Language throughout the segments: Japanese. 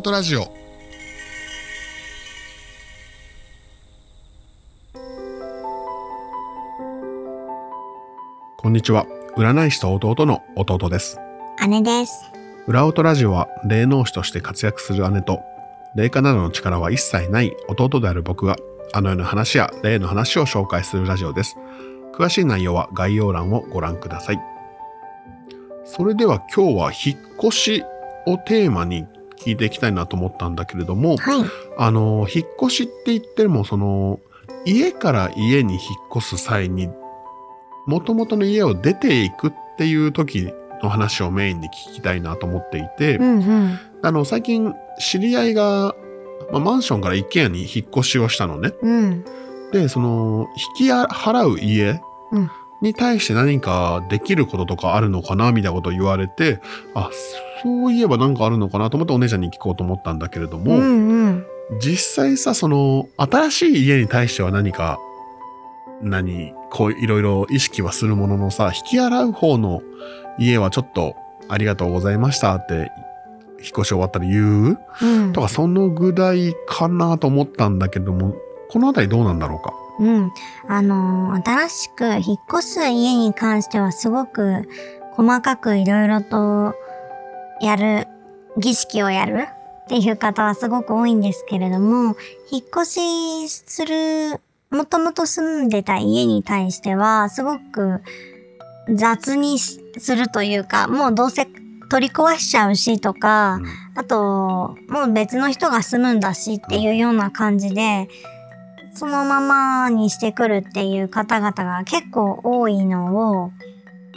音ラジオ。こんにちは。占い師と弟の弟です。姉です。裏音ラジオは霊能師として活躍する姉と霊化などの力は一切ない弟である僕があの世の話や霊の話を紹介するラジオです。詳しい内容は概要欄をご覧ください。それでは今日は引っ越しをテーマに聞いていきたいなと思ったんだけれども、はい。あの引っ越しって言ってもその家から家に引っ越す際に元々の家を出ていくっていう時の話をメインで聞きたいなと思っていて、うんうん。あの最近知り合いが、まあ、マンションから一軒家に引っ越しをしたのね。うん。でその引き払う家うんに対して何かできることとかあるのかなみたいなことを言われてあそういえば何かあるのかなと思ってお姉ちゃんに聞こうと思ったんだけれども、うんうん。実際さその新しい家に対しては何か何こういろいろ意識はするもののさ引き払う方の家はちょっとありがとうございましたって引っ越し終わったら言う？うん。とかそのぐらいかなと思ったんだけどもこのあたりどうなんだろうか？うん。あのー新しく引っ越す家に関してはすごく細かくいろいろとやる、儀式をやるっていう方はすごく多いんですけれども、引っ越しする、もともと住んでた家に対してはすごく雑にしするというか、もうどうせ取り壊しちゃうしとか、あと、もう別の人が住むんだしっていうような感じで、そのままにしてくるっていう方々が結構多いのを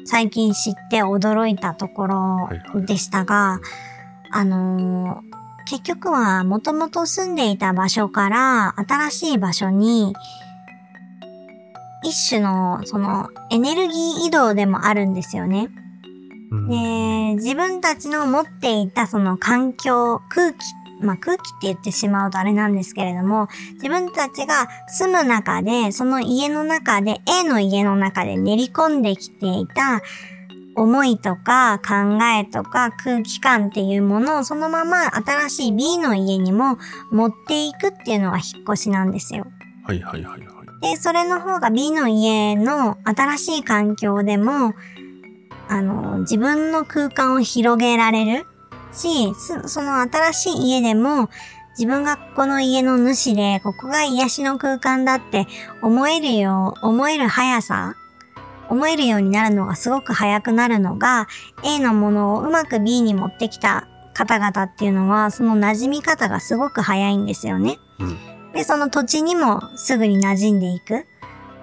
最近知って驚いたところでしたが、あのー結局はもともと住んでいた場所から新しい場所に一種のそのエネルギー移動でもあるんですよね。うんで、自分たちの持っていたその環境、空気、まあ空気って言ってしまうとあれなんですけれども、自分たちが住む中で、その家の中で、A の家の中で練り込んできていた思いとか考えとか空気感っていうものをそのまま新しい B の家にも持っていくっていうのが引っ越しなんですよ。はいはいはいはいで、それの方が B の家の新しい環境でも、あの、自分の空間を広げられるし、すその新しい家でも、自分がこの家の主で、ここが癒しの空間だって思えるよう、思える速さ、思えるようになるのがすごく早くなるのが、A のものをうまく B に持ってきた方々っていうのは、その馴染み方がすごく早いんですよね。うんで、その土地にもすぐに馴染んでいくっ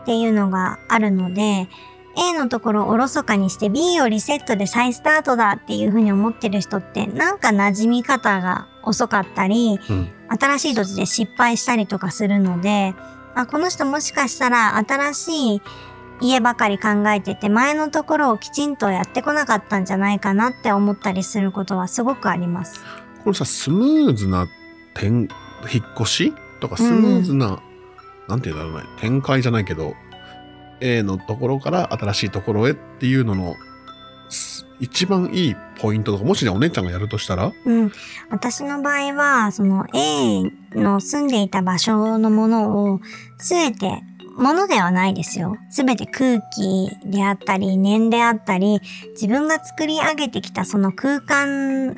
ていうのがあるので、A のところをおろそかにして B をリセットで再スタートだっていうふうに思ってる人ってなんか馴染み方が遅かったり、うん。新しい土地で失敗したりとかするので、あ、この人もしかしたら新しい家ばかり考えてて前のところをきちんとやってこなかったんじゃないかなって思ったりすることはすごくあります。これさスムーズな転引っ越しとかスムーズな、なんて言うんだろうね。展開じゃないけど A のところから新しいところへっていうののす一番いいポイントとかもしねお姉ちゃんがやるとしたら？うん。私の場合は、その A の住んでいた場所のものをすべて、ものではないですよ。すべて空気であったり、念であったり、自分が作り上げてきたその空間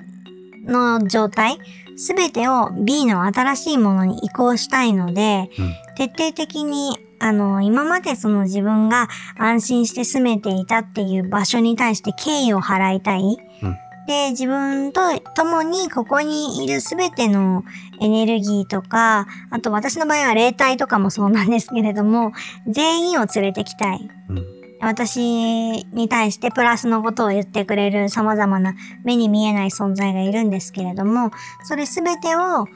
の状態、すべてを B の新しいものに移行したいので、うん徹底的にあの、今までその自分が安心して住めていたっていう場所に対して敬意を払いたい。うんで、自分と共にここにいるすべてのエネルギーとか、あと私の場合は霊体とかもそうなんですけれども、全員を連れてきたい。うん私に対してプラスのことを言ってくれる様々な目に見えない存在がいるんですけれども、それすべてを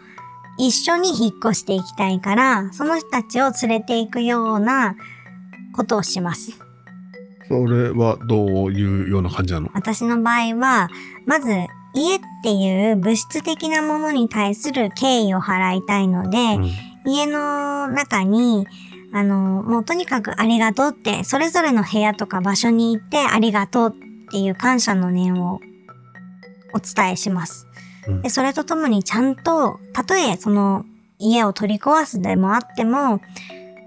一緒に引っ越していきたいから、その人たちを連れていくようなことをします。それはどういうような感じなの？私の場合は、まず家っていう物質的なものに対する敬意を払いたいので、うん家の中に、あの、もうとにかくありがとうって、それぞれの部屋とか場所に行ってありがとうっていう感謝の念をお伝えします。うんで、それとともにちゃんと、たとえその家を取り壊すでもあっても、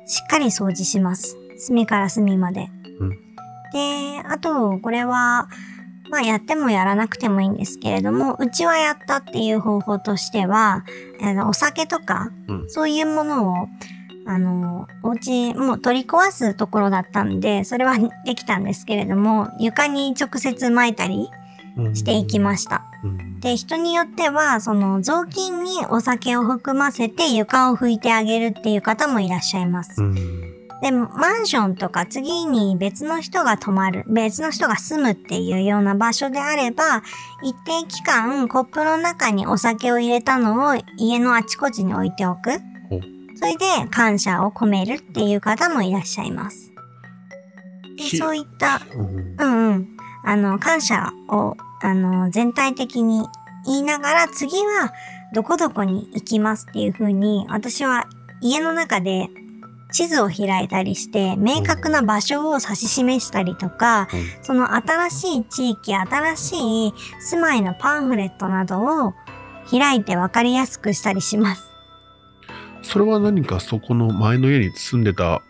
しっかり掃除します。隅から隅まで。うんで、あと、これは、まあやってもやらなくてもいいんですけれども、うちはやったっていう方法としては、あのお酒とか、うんそういうものを、あの、お家、もう取り壊すところだったんで、それはできたんですけれども、床に直接撒いたりしていきました。うんで、人によっては、その雑巾にお酒を含ませて床を拭いてあげるっていう方もいらっしゃいます。うんで、マンションとか次に別の人が泊まる、別の人が住むっていうような場所であれば、一定期間コップの中にお酒を入れたのを家のあちこちに置いておく。それで感謝を込めるっていう方もいらっしゃいます。でひそういったうんうんうん。あの、感謝を、あの、全体的に言いながら、次はどこどこに行きますっていう風に、私は家の中で地図を開いたりして、明確な場所を指し示したりとか、その新しい地域、新しい住まいのパンフレットなどを開いて分かりやすくしたりします。それは何かそこの前の家に住んでた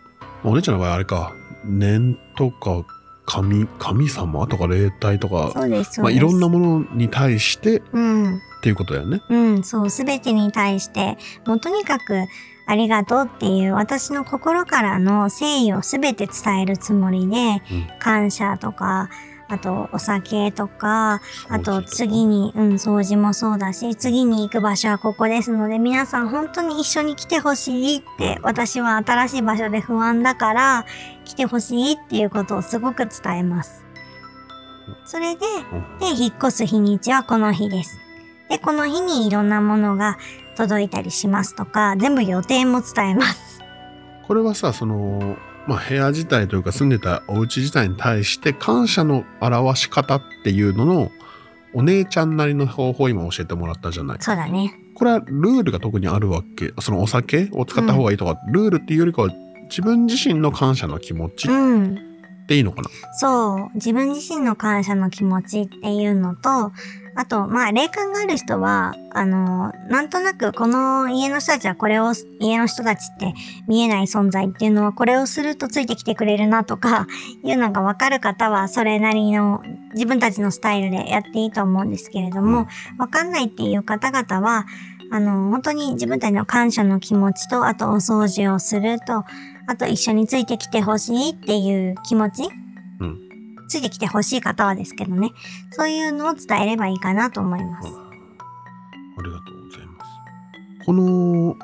お姉ちゃんの場合あれか念とか神神様？とか霊体とか、そうです、まあ。いろんなものに対してっうん。ていうことだよね。うん、そう、すべてに対して、もうとにかくありがとうっていう私の心からの誠意をすべて伝えるつもりで、うん感謝とか、あとお酒とか、あと次に、うん、掃除もそうだし、次に行く場所はここですので、皆さん本当に一緒に来てほしいって、私は新しい場所で不安だから、来てほしいっていうことをすごく伝えます。それで、で、引っ越す日にちはこの日です。で、この日にいろんなものが届いたりしますとか、全部予定も伝えます。これはさその、まあ、部屋自体というか住んでたお家自体に対して感謝の表し方っていうののお姉ちゃんなりの方法を今教えてもらったじゃない。そうだね。これはルールが特にあるわけそのお酒を使った方がいいとか、ルールっていうよりかは自分自身の感謝の気持ちっうん。ていいのかな、そう。自分自身の感謝の気持ちっていうのと、あと、まあ、霊感がある人は、あの、なんとなくこの家の人たちはこれを、家の人たちって見えない存在っていうのはこれをするとついてきてくれるなとか、いうのがわかる方はそれなりの自分たちのスタイルでやっていいと思うんですけれども、わかんないっていう方々は、あの、本当に自分たちの感謝の気持ちと、あとお掃除をすると、あと一緒についてきてほしいっていう気持ち、うんついてきてほしい方はですけどね、そういうのを伝えればいいかなと思います。ありがとうございます。この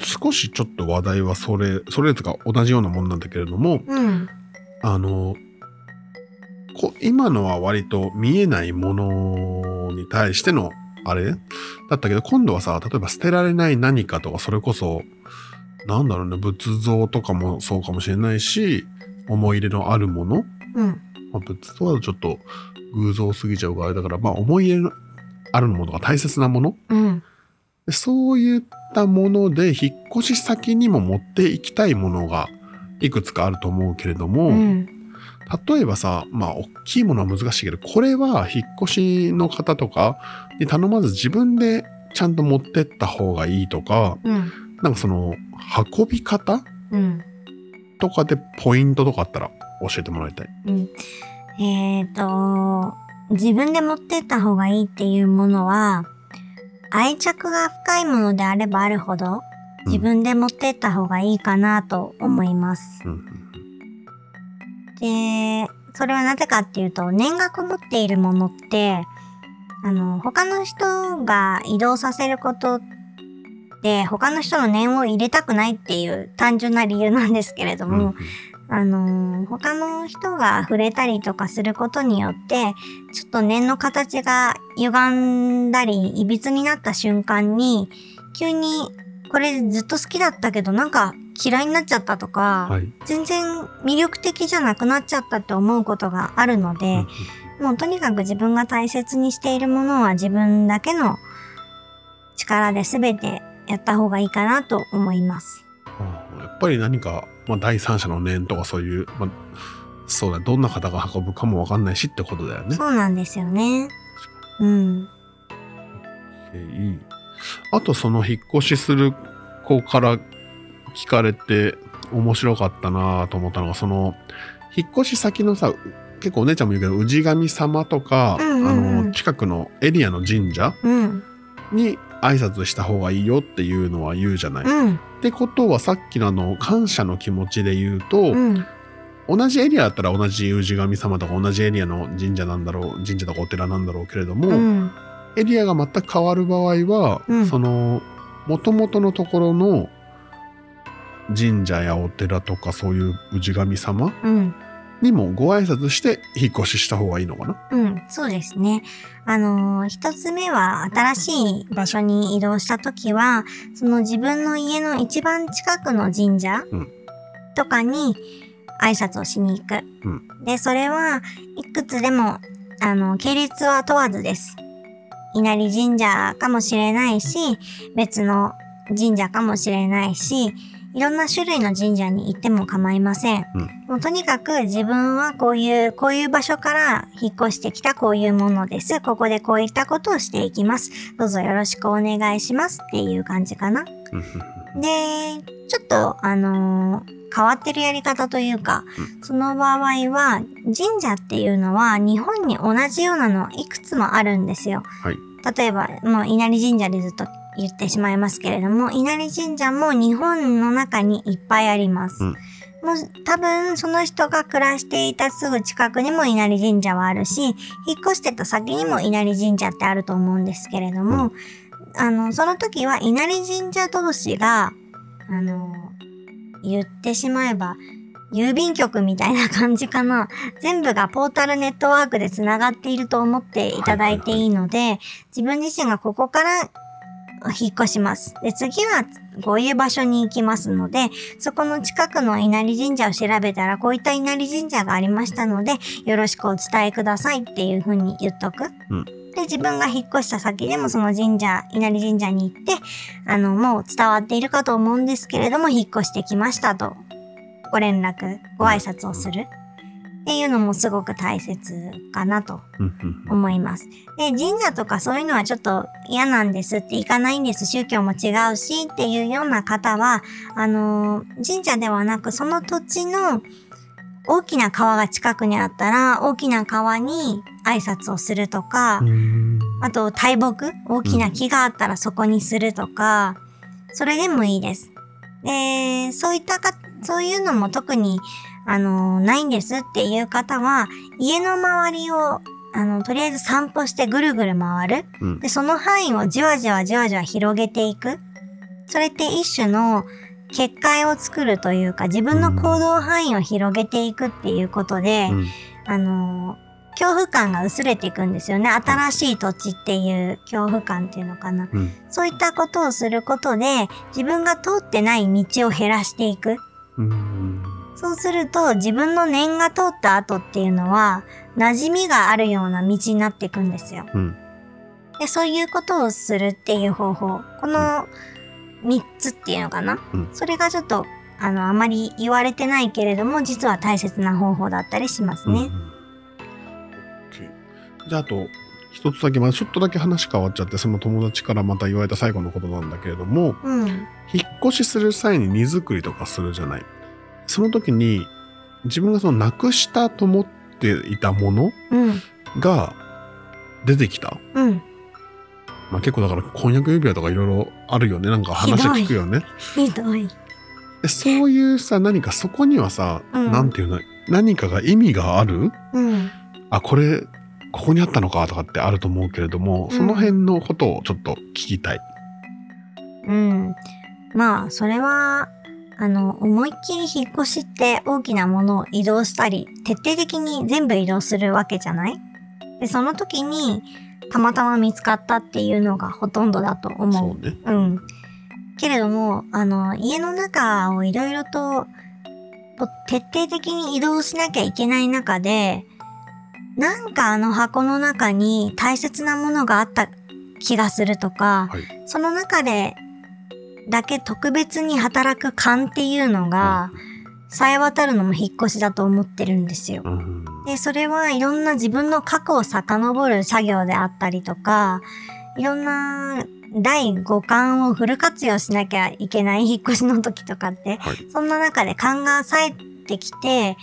少しちょっと話題はそれそれとか同じようなもんなんだけれどもうん。あのこ今のは割と見えないものに対してのあれ？だったけど今度はさ例えば捨てられない何かとかそれこそなんだろうね仏像とかもそうかもしれないし思い入れのあるもの、うん。まあ、仏像だとちょっと偶像すぎちゃうからあれだからまあ思い入れのあるものが大切なもの？うん。でそういったもので引っ越し先にも持っていきたいものがいくつかあると思うけれども、うん。例えばさまあ大きいものは難しいけどこれは引っ越しの方とかに頼まず自分でちゃんと持ってった方がいいとかうん。なんかその運び方うん。とかでポイントとかあったら教えてもらいたい。うん。えっ、と、自分で持ってった方がいいっていうものは、愛着が深いものであればあるほど、自分で持ってった方がいいかなと思います。うんうんで、それはなぜかっていうと、年額持っているものって、あの、他の人が移動させることで、他の人の念を入れたくないっていう単純な理由なんですけれどうんうん。も、あの、他の人が触れたりとかすることによって、ちょっと念の形が歪んだり、歪になった瞬間に、急に、これずっと好きだったけど、なんか嫌いになっちゃったとか、はい全然魅力的じゃなくなっちゃったって思うことがあるので、うんもうとにかく自分が大切にしているものは自分だけの力で全てやった方がいいかなと思います。やっぱり何か、まあ、第三者の念とかそういう、まあ、そうだどんな方が運ぶかもわかんないしってことだよね。そうなんですよね。うん。あとその引っ越しする子から聞かれて面白かったなと思ったのが、その、引っ越し先のさ、結構お姉ちゃんも言うけど、氏神様とか、うんうんうんあの、近くのエリアの神社うん。に挨拶した方がいいよっていうのは言うじゃない。っうん。てことはさっきのあの、感謝の気持ちで言うと、うん。同じエリアだったら同じ氏神様とか同じエリアの神社なんだろう、神社とかお寺なんだろうけれども、うん。エリアが全く変わる場合は、うんその元々のところの神社やお寺とかそういう氏神様うん。にもご挨拶して引っ越しした方がいいのかな？うん、そうですね。あのー一つ目は新しい場所に移動した時は、その自分の家の一番近くの神社うんとかに挨拶をしに行く。うで、それはいくつでも、あの、系列は問わずです。稲荷神社かもしれないし、別の神社かもしれないし、いろんな種類の神社に行っても構いません。うんもうとにかく自分はこういう、こういう場所から引っ越してきたこういうものです。ここでこういったことをしていきます。どうぞよろしくお願いしますっていう感じかな。で、ちょっと、あのー変わってるやり方というか、その場合は、神社っていうのは日本に同じようなのいくつもあるんですよ。はい例えば、もう稲荷神社でずっと言ってしまいますけれども、稲荷神社も日本の中にいっぱいあります。うんもう多分その人が暮らしていたすぐ近くにも稲荷神社はあるし、引っ越してた先にも稲荷神社ってあると思うんですけれども、あの、その時は稲荷神社同士が、あの、言ってしまえば、郵便局みたいな感じかな。全部がポータルネットワークで繋がっていると思っていただいていいので、自分自身がここから引っ越します。で、次はこういう場所に行きますので、そこの近くの稲荷神社を調べたら、こういった稲荷神社がありましたので、よろしくお伝えくださいっていう風に言っとく。うんで、自分が引っ越した先でもその神社、稲荷神社に行って、あの、もう伝わっているかと思うんですけれども、引っ越してきましたと、ご連絡、ご挨拶をする。っていうのもすごく大切かなと思います。で、神社とかそういうのはちょっと嫌なんですって行かないんです、宗教も違うしっていうような方は、あのー神社ではなくその土地の大きな川が近くにあったら、大きな川に挨拶をするとか、うんあと大木大きな木があったらそこにするとか、それでもいいです。で、そういったか、そういうのも特に、あの、ないんですっていう方は、家の周りを、あの、とりあえず散歩してぐるぐる回る。うんで、その範囲をじわじわじわじわ広げていく。それって一種の結界を作るというか、自分の行動範囲を広げていくっていうことで、うんあのー恐怖感が薄れていくんですよね。新しい土地っていう恐怖感っていうのかな。うんそういったことをすることで、自分が通ってない道を減らしていく。うんそうすると、自分の念が通った後っていうのは、馴染みがあるような道になっていくんですよ。うんで、そういうことをするっていう方法。この3つっていうのかな？うんそれがちょっと、あの、あまり言われてないけれども、実は大切な方法だったりしますね。うんじゃああと一つだけまあちょっとだけ話変わっちゃってその友達からまた言われた最後のことなんだけれどもうん。引っ越しする際に荷造りとかするじゃないその時に自分がそのなくしたと思っていたものうん。が出てきた、うん。まあ、結構だから婚約指輪とかいろいろあるよねなんか話聞くよねひどい。でそういうさ何かそこにはさ、うんなんていうの何かが意味がある？うん。あこれここにあったのかとかってあると思うけれども、うんその辺のことをちょっと聞きたい。うん。まあ、それは、あの、思いっきり引っ越しって大きなものを移動したり、徹底的に全部移動するわけじゃない？で、その時に、たまたま見つかったっていうのがほとんどだと思う。そうね。うん。けれども、あの、家の中をいろいろと、と徹底的に移動しなきゃいけない中で、なんかあの箱の中に大切なものがあった気がするとか、はいその中でだけ特別に働く勘っていうのが、さえ渡るのも引っ越しだと思ってるんですよ。うん。で、それはいろんな自分の過去を遡る作業であったりとか、いろんな第五感をフル活用しなきゃいけない引っ越しの時とかって、はい。そんな中で勘が冴えてきて、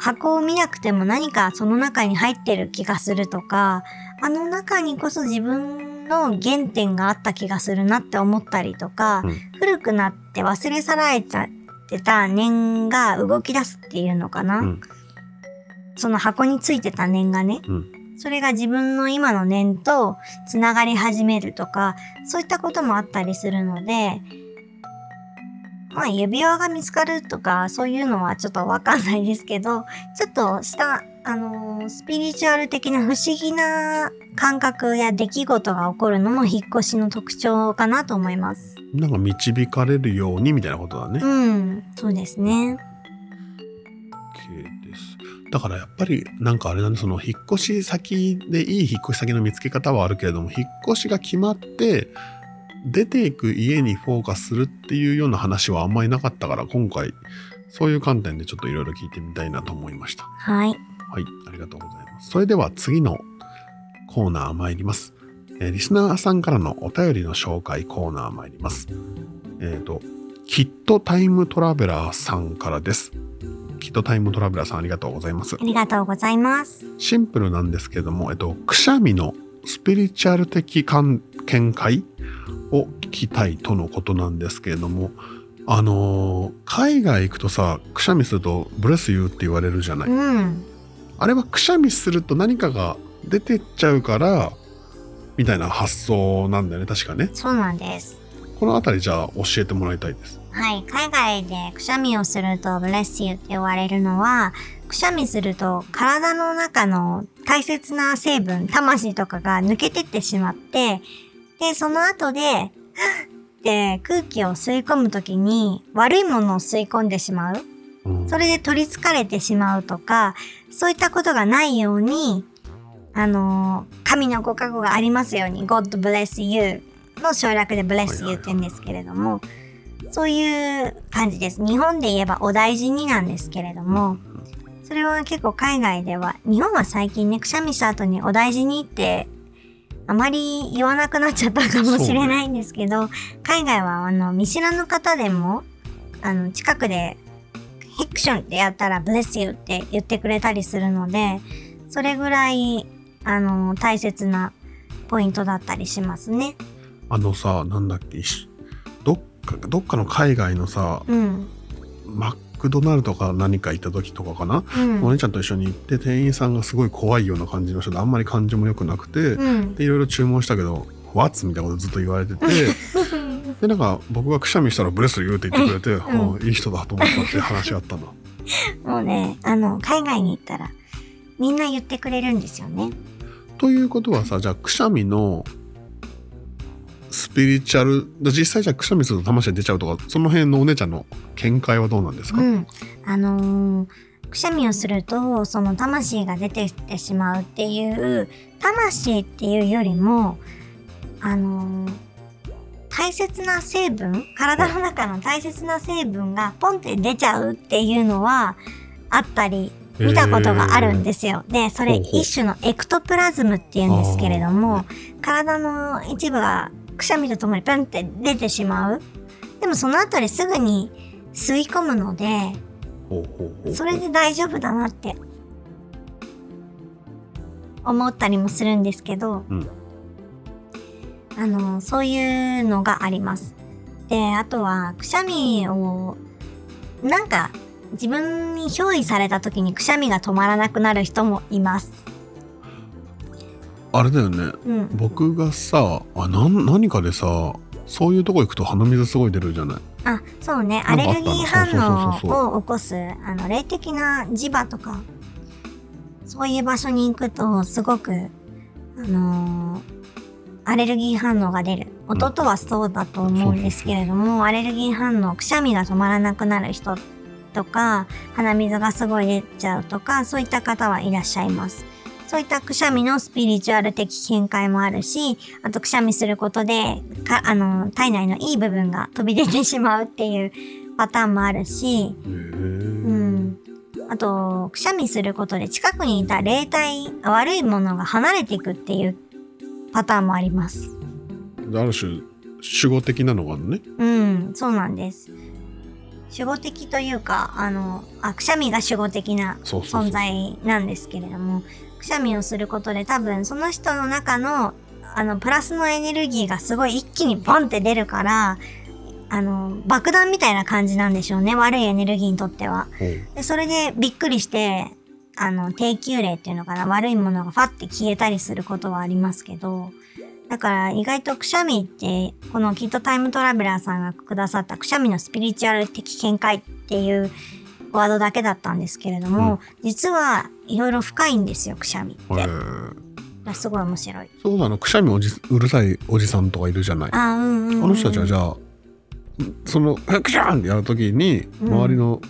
箱を見なくても何かその中に入ってる気がするとか、あの中にこそ自分の原点があった気がするなって思ったりとか、うん。古くなって忘れ去られちゃってた念が動き出すっていうのかな、うん。その箱についてた念がね、うん。それが自分の今の念とつながり始めるとか、そういったこともあったりするので、まあ指輪が見つかるとか、そういうのはちょっとわかんないですけど、ちょっとした、あのースピリチュアル的な不思議な感覚や出来事が起こるのも引っ越しの特徴かなと思います。なんか導かれるようにみたいなことだね。うん、そうですね。OK です。だからやっぱりなんかあれだねその引っ越し先でいい引っ越し先の見つけ方はあるけれども引っ越しが決まって出ていく家にフォーカスするっていうような話はあんまりなかったから今回そういう観点でちょっといろいろ聞いてみたいなと思いました。はい。はい、ありがとうございます。それでは次のコーナー参ります。えーリスナーさんからのお便りの紹介コーナー参ります。えっ、と、キットタイムトラベラーさんからです。キットタイムトラベラーさんありがとうございますあ。りがとうございます。シンプルなんですけども、えっと、くしゃみのスピリチュアル的観見解を聞きたいとのことなんですけれども、あのー海外行くとさ、くしゃみするとブレスユーって言われるじゃない。うん。あれはくしゃみすると何かが出てっちゃうから、みたいな発想なんだよね、確かね。そうなんです。このあたりじゃあ教えてもらいたいです。はい。海外でくしゃみをすると bless you って言われるのは、くしゃみすると体の中の大切な成分、魂とかが抜けてってしまって、で、その後で、はっって空気を吸い込むときに悪いものを吸い込んでしまう。うん。それで取り憑かれてしまうとか、そういったことがないように、あのー神のご加護がありますように、God bless you の省略で bless you って言うんですけれども、そういう感じです。日本で言えばお大事になんですけれども、それは結構海外では、日本は最近ね、くしゃみした後にお大事にって、あまり言わなくなっちゃったかもしれないんですけど、海外はあの、見知らぬ方でも、あの、近くでヘクションってやったら bless you って言ってくれたりするので、それぐらい、あの、大切なポイントだったりしますね。あのさ、なんだっけ、しどっか、どっかの海外のさ、うん。マクドナルドか何か行った時とかかな、うん。お姉ちゃんと一緒に行って店員さんがすごい怖いような感じの人であんまり感じも良くなくて、うん。でいろいろ注文したけど「What?」みたいなことずっと言われてて でなんか僕がくしゃみしたら「ブレス言う」って言ってくれて、うんああいい人だと思ったっていう話あったな。もうね、あの、海外に行ったら、みんな言ってくれるんですよね。ということはさじゃあくしゃみのスピリチュアルで実際じゃあくしゃみすると魂出ちゃうとかその辺のお姉ちゃんの見解はどうなんですか、うん。あのーくしゃみをすると、その魂が出てきてしまうっていう、魂っていうよりも、あのー大切な成分、体の中の大切な成分がポンって出ちゃうっていうのはあったり、見たことがあるんですよ。で、それ一種のエクトプラズムっていうんですけれども、体の一部がくしゃみとともにピョンって出てしまう。でもその後にすぐに吸い込むので、それで大丈夫だなって思ったりもするんですけど、うんあの、そういうのがあります。で、あとは、くしゃみを、なんか、自分に憑依された時にくしゃみが止まらなくなる人もいます。あれだよねうん。僕がさあなん何かでさそういうとこ行くと鼻水すごい出るじゃない？あ、そうね。アレルギー反応を起こす、あの、霊的な磁場とか、そういう場所に行くと、すごく、あのーアレルギー反応が出る。弟はそうだと思うんですけれども、アレルギー反応、くしゃみが止まらなくなる人とか、鼻水がすごい出ちゃうとか、そういった方はいらっしゃいます。そういったくしゃみのスピリチュアル的見解もあるし、あとくしゃみすることで、か、あの、体内のいい部分が飛び出てしまうっていうパターンもあるし、うん。あと、くしゃみすることで近くにいた霊体、悪いものが離れていくっていうパターンもあります。ある種守護的なのがあるのねうん、そうなんです。守護的というか、あの、あ、くしゃみが守護的な存在なんですけれども、くしゃみをすることで多分その人の中の、あの、プラスのエネルギーがすごい一気にボンって出るから、あの、爆弾みたいな感じなんでしょうね。悪いエネルギーにとっては。で、それでびっくりして、あの、低級霊っていうのかな、悪いものがファって消えたりすることはありますけど、だから意外とくしゃみって、このきっとタイムトラベラーさんがくださったくしゃみのスピリチュアル的見解っていうワードだけだったんですけれども、実はいろいろ深いんですよ、くしゃみって。すごい面白い。そうだなくしゃみおじうるさいおじさんとかいるじゃない？ああ、うんうん、うん。の人たちはじゃあその「クシャン!」ってやるときにうん周りの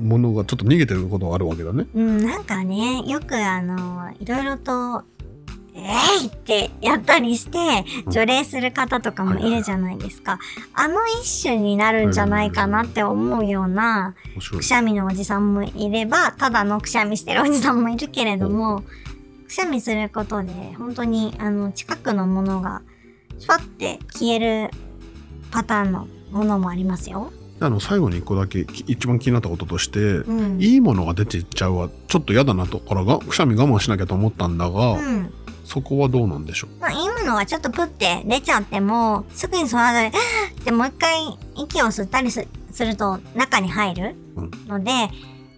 ものがちょっと逃げてることがあるわけだね、うん、なんかね、よくあの、いろいろと、えいってやったりして、除霊する方とかもいるじゃないですか。あの一種になるんじゃないかなって思うような、くしゃみのおじさんもいれば、ただのくしゃみしてるおじさんもいるけれども、くしゃみすることで、本当にあの、近くのものが、シュワって消えるパターンのものもありますよ。あの最後に一個だけき一番気になったこととして、うん。いいものが出ていっちゃうはちょっと嫌だなとからがくしゃみ我慢しなきゃと思ったんだが、うん。そこはどうなんでしょう？まあ、いいものがちょっとプって出ちゃっても、すぐにその後で、ってもう一回息を吸ったりすすると中に入るうんので、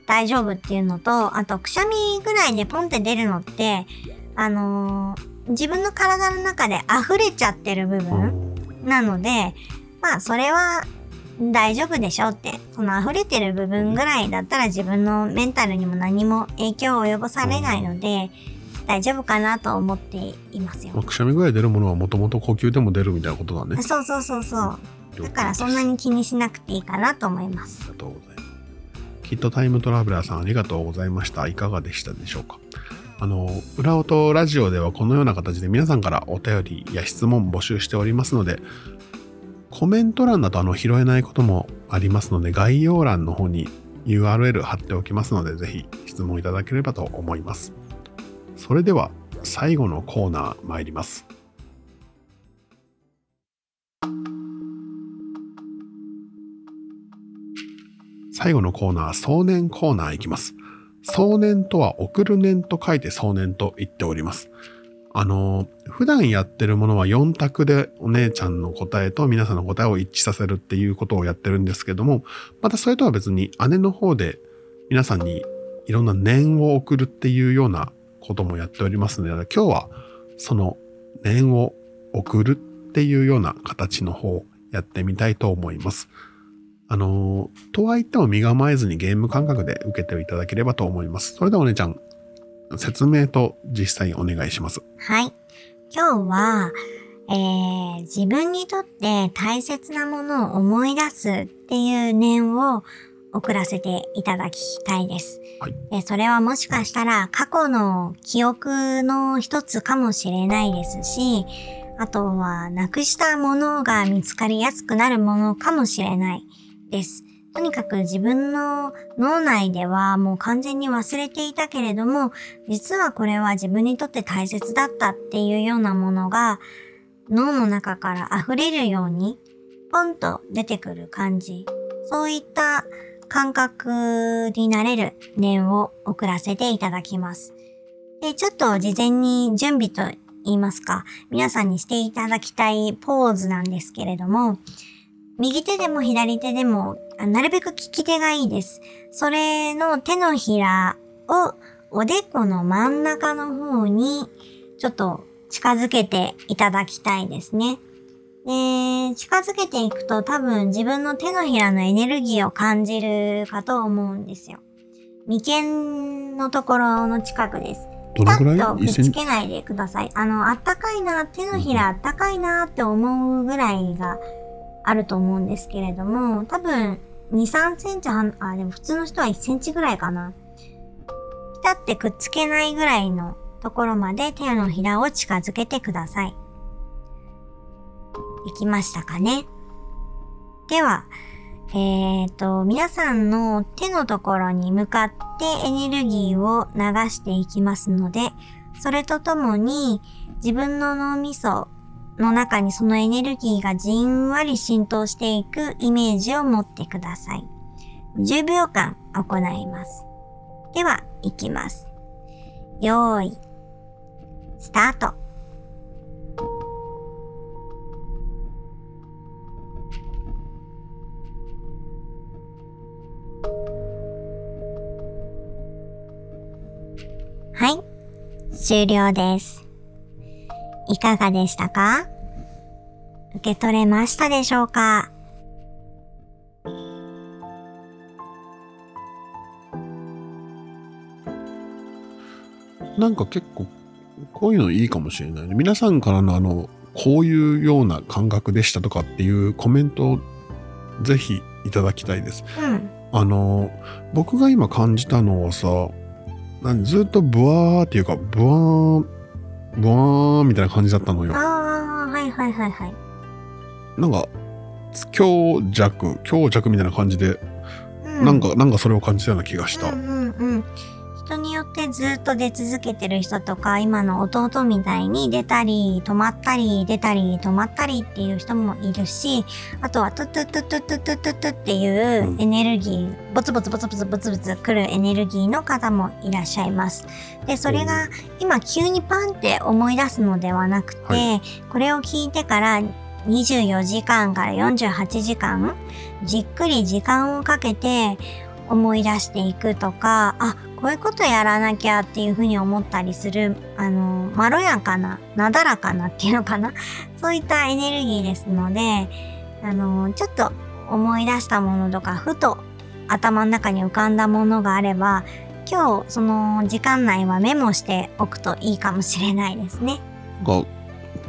大丈夫っていうのと、あと、くしゃみぐらいでポンって出るのって、あのー自分の体の中で溢れちゃってる部分なので、まあ、それは大丈夫でしょ？うって、その溢れてる部分ぐらいだったら自分のメンタルにも何も影響を及ぼされないので、大丈夫かなと思っていますよまあ、。くしゃみぐらい出るものはもともと呼吸でも出るみたいなことだねそうそうそうそう。だからそんなに気にしなくていいかなと思います。ありがとうございます。きっとタイムトラベラーさんありがとうございました。いかがでしたでしょうか？あの、裏音ラジオではこのような形で皆さんからお便りや質問募集しておりますので、コメント欄だとあの拾えないこともありますので、概要欄の方に URL 貼っておきますので、ぜひ質問いただければと思います。それでは最後のコーナー参ります。最後のコーナー、送年コーナーいきます。送年とは送る年と書いて送年と言っております。あの、普段やってるものは4択でお姉ちゃんの答えと皆さんの答えを一致させるっていうことをやってるんですけども、またそれとは別に姉の方で皆さんにいろんな念を送るっていうようなこともやっておりますので、今日はその念を送るっていうような形の方をやってみたいと思います。あのとは言っても身構えずにゲーム感覚で受けていただければと思います。それではお姉ちゃん、説明と実際お願いします。はい。今日は、えー、自分にとって大切なものを思い出すっていう念を送らせていただきたいです。はいでそれはもしかしたら過去の記憶の一つかもしれないですし、あとはなくしたものが見つかりやすくなるものかもしれないです。とにかく自分の脳内ではもう完全に忘れていたけれども、実はこれは自分にとって大切だったっていうようなものが脳の中から溢れるようにポンと出てくる感じ。そういった感覚になれる念を送らせていただきます。で、ちょっと事前に準備と言いますか、皆さんにしていただきたいポーズなんですけれども、右手でも左手でも、なるべく利き手がいいです。それの手のひらをおでこの真ん中の方にちょっと近づけていただきたいですね。で、近づけていくと多分自分の手のひらのエネルギーを感じるかと思うんですよ。眉間のところの近くです。どのくらい？とくっ1センチつけないでください。あの、あったかいな、手のひらあったかいなって思うぐらいがあると思うんですけれども、多分2、3センチはん、あ、でも普通の人は1センチぐらいかな。ピタってくっつけないぐらいのところまで手のひらを近づけてください。いきましたかねでは、えっーと、皆さんの手のところに向かってエネルギーを流していきますので、それとともに自分の脳みその中にそのエネルギーがじんわり浸透していくイメージを持ってください。10秒間行います。では、いきます。よーい、スタート。はい、終了です。いかがでしたか？受け取れましたでしょうか？なんか結構こういうのいいかもしれないね。皆さんからのあの、こういうような感覚でしたとかっていうコメントをぜひいただきたいです。うん。あの、僕が今感じたのはさ、なんずっとブワーっていうか、ブワーン、ブワーンみたいな感じだったのよあ。あ、はいはいはいはい。なんか、強弱、強弱みたいな感じで、うんなんか、なんかそれを感じたような気がした。うんうんうん。人によってずっと出続けてる人とか、今の弟みたいに出たり、止まったり、出たり、止まったりっていう人もいるし、あとはトゥトゥトゥトゥトゥトゥトゥトゥっていううんエネルギー、ボツボツボツボツボツボツ来るエネルギーの方もいらっしゃいます。で、それが今急にパンって思い出すのではなくて、はこれを聞いてから24時間から48時間、じっくり時間をかけて思い出していくとか、あ、こういうことやらなきゃっていうふうに思ったりする、あの、まろやかな、なだらかなっていうのかな？そういったエネルギーですので、あの、ちょっと思い出したものとか、ふと頭の中に浮かんだものがあれば、今日その時間内はメモしておくといいかもしれないですね。なんか、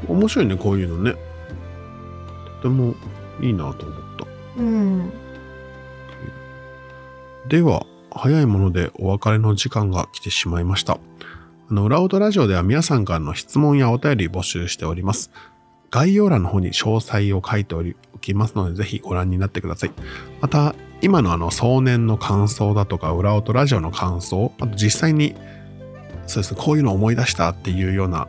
面白いね、こういうのね。とてもいいなと思った。うん。では、早いものでお別れの時間が来てしまいました。あの、裏音ラジオでは皆さんからの質問やお便り募集しております。概要欄の方に詳細を書いておきますので、ぜひご覧になってください。また、今のあの、壮年の感想だとか、裏音ラジオの感想、あと実際に、そうですね、こういうのを思い出したっていうような、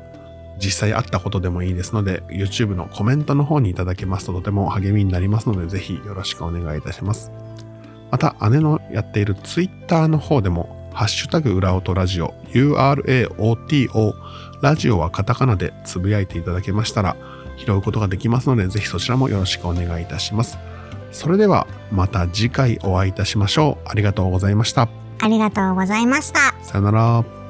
実際あったことでもいいですので、YouTube のコメントの方にいただけますととても励みになりますので、ぜひよろしくお願いいたします。また、姉のやっている Twitter の方でも、ハッシュタグ裏音ラジオ、URAOTO、ラジオはカタカナでつぶやいていただけましたら、拾うことができますので、ぜひそちらもよろしくお願いいたします。それでは、また次回お会いいたしましょう。ありがとうございました。ありがとうございました。さよなら。